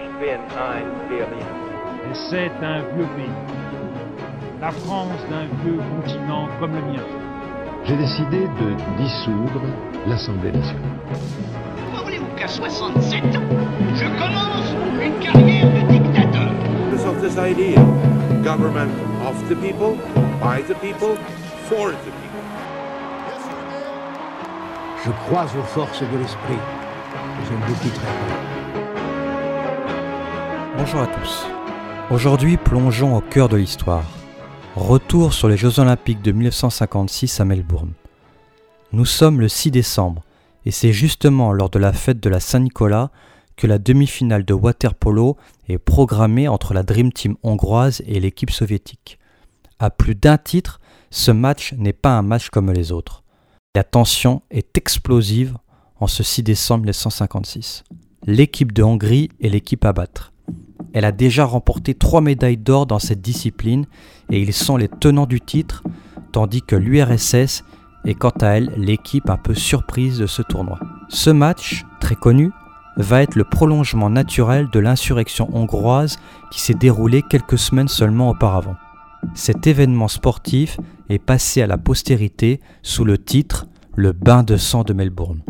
Ich bin ein Berliner. Et c'est un vieux pays. La France d'un vieux continent comme le mien. J'ai décidé de dissoudre l'Assemblée nationale. Comment voulez-vous qu'à 67 ans, je commence une carrière de dictateur? Of this idea government of the people, by the people, for the people. Je crois aux forces de l'esprit. Je ne vous quitterai pas. Bonjour à tous. Aujourd'hui, plongeons au cœur de l'histoire. Retour sur les Jeux Olympiques de 1956 à Melbourne. Nous sommes le 6 décembre, et c'est justement lors de la fête de la Saint-Nicolas que la demi-finale de waterpolo est programmée entre la Dream Team hongroise et l'équipe soviétique. À plus d'un titre, ce match n'est pas un match comme les autres. La tension est explosive en ce 6 décembre 1956. L'équipe de Hongrie est l'équipe à battre. Elle a déjà remporté trois médailles d'or dans cette discipline et ils sont les tenants du titre, tandis que l'URSS est quant à elle l'équipe un peu surprise de ce tournoi. Ce match, très connu, va être le prolongement naturel de l'insurrection hongroise qui s'est déroulée quelques semaines seulement auparavant. Cet événement sportif est passé à la postérité sous le titre Le bain de sang de Melbourne.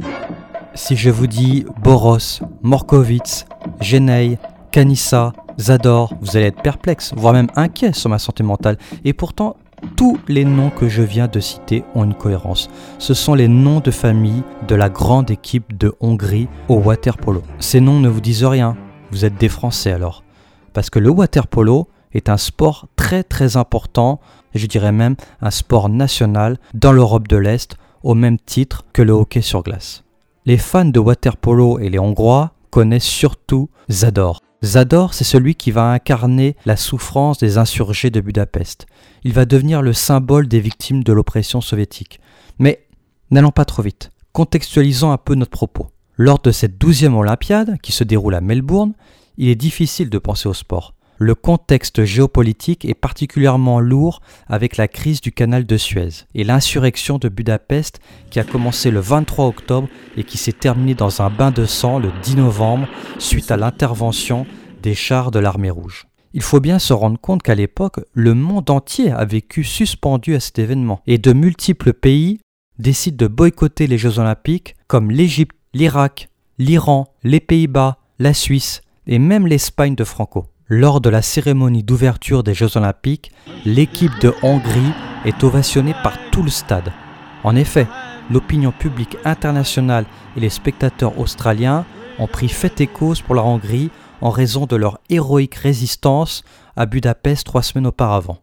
Si je vous dis Boros, Morkovitz, Genei, Kanissa, Zador, vous allez être perplexe, voire même inquiet sur ma santé mentale. Et pourtant, tous les noms que je viens de citer ont une cohérence. Ce sont les noms de famille de la grande équipe de Hongrie au water-polo. Ces noms ne vous disent rien, vous êtes des Français alors. Parce que le water-polo est un sport très très important, je dirais même un sport national dans l'Europe de l'Est, au même titre que le hockey sur glace. Les fans de water-polo et les Hongrois connaissent surtout Zador. Zador, c'est celui qui va incarner la souffrance des insurgés de Budapest. Il va devenir le symbole des victimes de l'oppression soviétique. Mais n'allons pas trop vite. Contextualisons un peu notre propos. Lors de cette douzième Olympiade, qui se déroule à Melbourne, il est difficile de penser au sport. Le contexte géopolitique est particulièrement lourd avec la crise du canal de Suez et l'insurrection de Budapest qui a commencé le 23 octobre et qui s'est terminée dans un bain de sang le 10 novembre suite à l'intervention des chars de l'armée rouge. Il faut bien se rendre compte qu'à l'époque, le monde entier a vécu suspendu à cet événement et de multiples pays décident de boycotter les Jeux olympiques comme l'Égypte, l'Irak, l'Iran, les Pays-Bas, la Suisse et même l'Espagne de Franco. Lors de la cérémonie d'ouverture des Jeux olympiques, l'équipe de Hongrie est ovationnée par tout le stade. En effet, l'opinion publique internationale et les spectateurs australiens ont pris fait et cause pour la Hongrie en raison de leur héroïque résistance à Budapest trois semaines auparavant.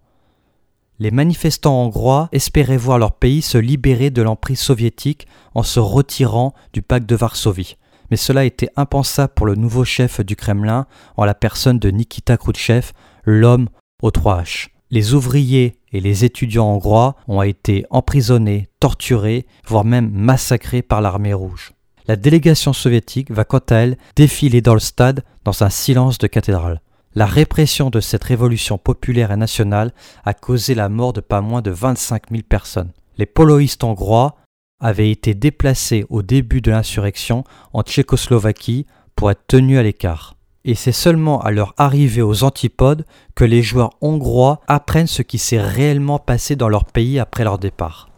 Les manifestants hongrois espéraient voir leur pays se libérer de l'emprise soviétique en se retirant du pacte de Varsovie mais cela était impensable pour le nouveau chef du Kremlin en la personne de Nikita Khrouchtchev, l'homme aux trois H. Les ouvriers et les étudiants hongrois ont été emprisonnés, torturés, voire même massacrés par l'armée rouge. La délégation soviétique va quant à elle défiler dans le stade dans un silence de cathédrale. La répression de cette révolution populaire et nationale a causé la mort de pas moins de 25 000 personnes. Les poloïstes hongrois avaient été déplacés au début de l'insurrection en Tchécoslovaquie pour être tenus à l'écart. Et c'est seulement à leur arrivée aux antipodes que les joueurs hongrois apprennent ce qui s'est réellement passé dans leur pays après leur départ.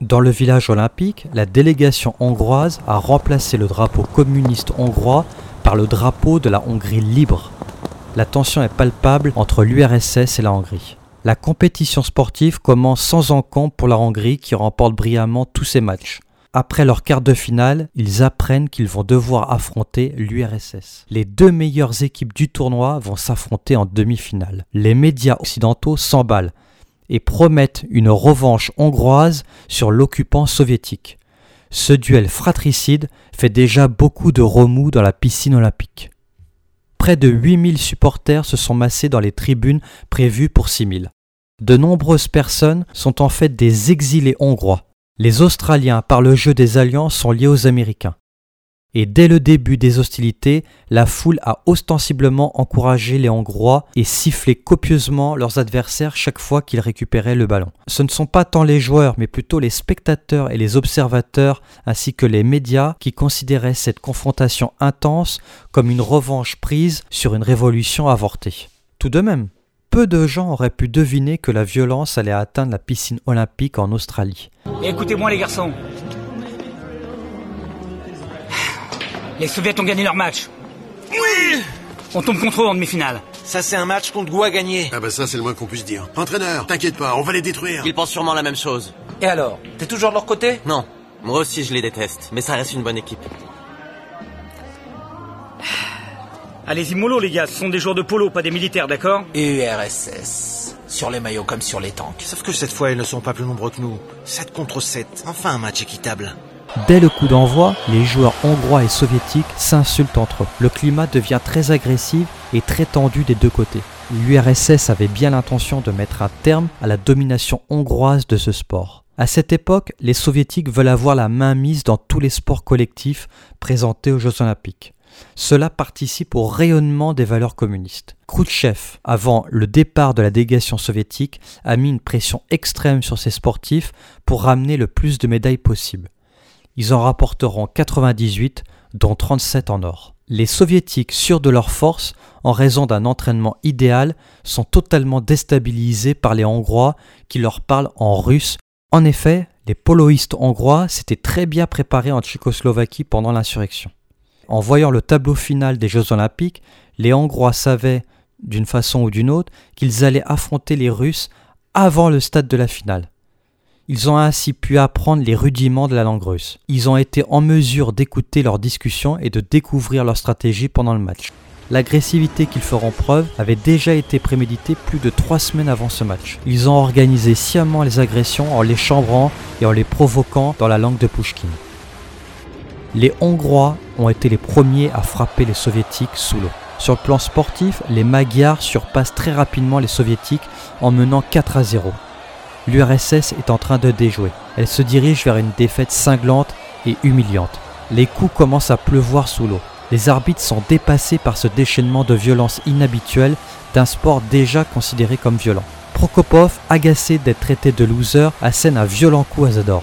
Dans le village olympique, la délégation hongroise a remplacé le drapeau communiste hongrois par le drapeau de la Hongrie libre. La tension est palpable entre l'URSS et la Hongrie. La compétition sportive commence sans encombre pour la Hongrie qui remporte brillamment tous ses matchs. Après leur quart de finale, ils apprennent qu'ils vont devoir affronter l'URSS. Les deux meilleures équipes du tournoi vont s'affronter en demi-finale. Les médias occidentaux s'emballent et promettent une revanche hongroise sur l'occupant soviétique. Ce duel fratricide fait déjà beaucoup de remous dans la piscine olympique. Près de 8000 supporters se sont massés dans les tribunes prévues pour 6000. De nombreuses personnes sont en fait des exilés hongrois. Les Australiens, par le jeu des alliances, sont liés aux Américains. Et dès le début des hostilités, la foule a ostensiblement encouragé les Hongrois et sifflé copieusement leurs adversaires chaque fois qu'ils récupéraient le ballon. Ce ne sont pas tant les joueurs, mais plutôt les spectateurs et les observateurs, ainsi que les médias, qui considéraient cette confrontation intense comme une revanche prise sur une révolution avortée. Tout de même, peu de gens auraient pu deviner que la violence allait atteindre la piscine olympique en Australie. Écoutez-moi les garçons. Les Soviets ont gagné leur match. Oui On tombe contre eux en demi-finale. Ça, c'est un match qu'on doit gagner. Ah bah ça, c'est le moins qu'on puisse dire. Entraîneur, t'inquiète pas, on va les détruire. Ils pensent sûrement la même chose. Et alors T'es toujours de leur côté? Non. Moi aussi, je les déteste. Mais ça reste une bonne équipe. Allez-y mollo les gars, ce sont des joueurs de polo, pas des militaires, d'accord? URSS. Sur les maillots comme sur les tanks. Sauf que cette fois, ils ne sont pas plus nombreux que nous. 7 contre 7. Enfin un match équitable. Dès le coup d'envoi, les joueurs hongrois et soviétiques s'insultent entre eux. Le climat devient très agressif et très tendu des deux côtés. L'URSS avait bien l'intention de mettre un terme à la domination hongroise de ce sport. À cette époque, les soviétiques veulent avoir la main mise dans tous les sports collectifs présentés aux Jeux olympiques. Cela participe au rayonnement des valeurs communistes. Khrouchtchev, avant le départ de la délégation soviétique, a mis une pression extrême sur ses sportifs pour ramener le plus de médailles possible. Ils en rapporteront 98, dont 37 en or. Les soviétiques, sûrs de leur force, en raison d'un entraînement idéal, sont totalement déstabilisés par les Hongrois qui leur parlent en russe. En effet, les poloïstes hongrois s'étaient très bien préparés en Tchécoslovaquie pendant l'insurrection. En voyant le tableau final des Jeux olympiques, les Hongrois savaient, d'une façon ou d'une autre, qu'ils allaient affronter les Russes avant le stade de la finale. Ils ont ainsi pu apprendre les rudiments de la langue russe. Ils ont été en mesure d'écouter leurs discussions et de découvrir leur stratégie pendant le match. L'agressivité qu'ils feront preuve avait déjà été préméditée plus de trois semaines avant ce match. Ils ont organisé sciemment les agressions en les chambrant et en les provoquant dans la langue de Pushkin. Les Hongrois ont été les premiers à frapper les Soviétiques sous l'eau. Sur le plan sportif, les Magyars surpassent très rapidement les Soviétiques en menant 4 à 0 l'URSS est en train de déjouer. Elle se dirige vers une défaite cinglante et humiliante. Les coups commencent à pleuvoir sous l'eau. Les arbitres sont dépassés par ce déchaînement de violence inhabituelle d'un sport déjà considéré comme violent. Prokopov, agacé d'être traité de loser, assène un violent coup à Zador.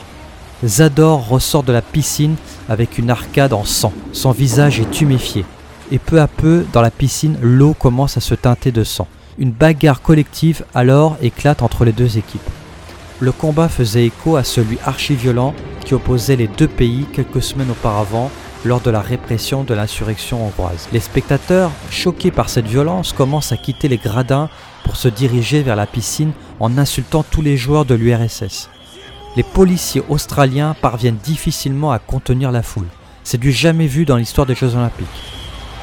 Zador ressort de la piscine avec une arcade en sang. Son visage est tuméfié. Et peu à peu, dans la piscine, l'eau commence à se teinter de sang. Une bagarre collective alors éclate entre les deux équipes. Le combat faisait écho à celui archi-violent qui opposait les deux pays quelques semaines auparavant lors de la répression de l'insurrection hongroise. Les spectateurs, choqués par cette violence, commencent à quitter les gradins pour se diriger vers la piscine en insultant tous les joueurs de l'URSS. Les policiers australiens parviennent difficilement à contenir la foule. C'est du jamais vu dans l'histoire des Jeux olympiques.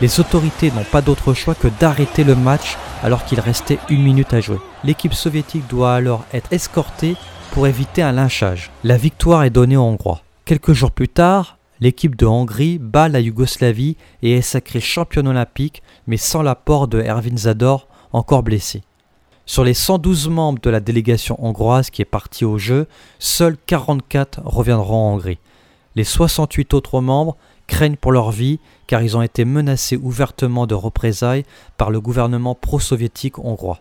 Les autorités n'ont pas d'autre choix que d'arrêter le match alors qu'il restait une minute à jouer. L'équipe soviétique doit alors être escortée pour éviter un lynchage. La victoire est donnée aux Hongrois. Quelques jours plus tard, l'équipe de Hongrie bat la Yougoslavie et est sacrée championne olympique, mais sans l'apport de Erwin Zador, encore blessé. Sur les 112 membres de la délégation hongroise qui est partie au jeu, seuls 44 reviendront en Hongrie. Les 68 autres membres craignent pour leur vie car ils ont été menacés ouvertement de représailles par le gouvernement pro-soviétique hongrois.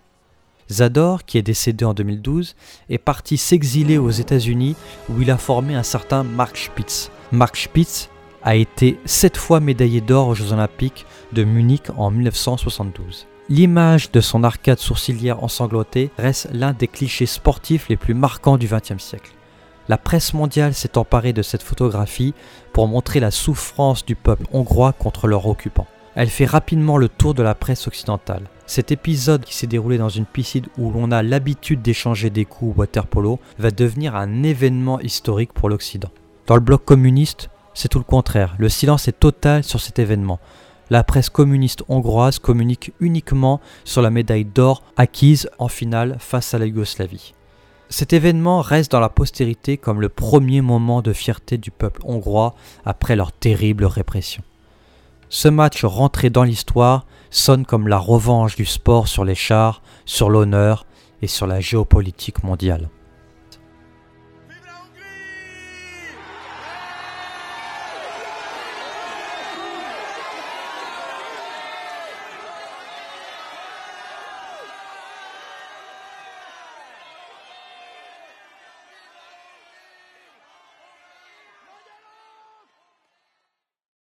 Zador, qui est décédé en 2012, est parti s'exiler aux États-Unis où il a formé un certain Mark Spitz. Mark Spitz a été sept fois médaillé d'or aux Jeux Olympiques de Munich en 1972. L'image de son arcade sourcilière ensanglantée reste l'un des clichés sportifs les plus marquants du XXe siècle. La presse mondiale s'est emparée de cette photographie pour montrer la souffrance du peuple hongrois contre leurs occupants. Elle fait rapidement le tour de la presse occidentale. Cet épisode qui s'est déroulé dans une piscine où l'on a l'habitude d'échanger des coups water polo va devenir un événement historique pour l'Occident. Dans le bloc communiste, c'est tout le contraire. Le silence est total sur cet événement. La presse communiste hongroise communique uniquement sur la médaille d'or acquise en finale face à la Yougoslavie. Cet événement reste dans la postérité comme le premier moment de fierté du peuple hongrois après leur terrible répression. Ce match rentré dans l'histoire sonne comme la revanche du sport sur les chars, sur l'honneur et sur la géopolitique mondiale.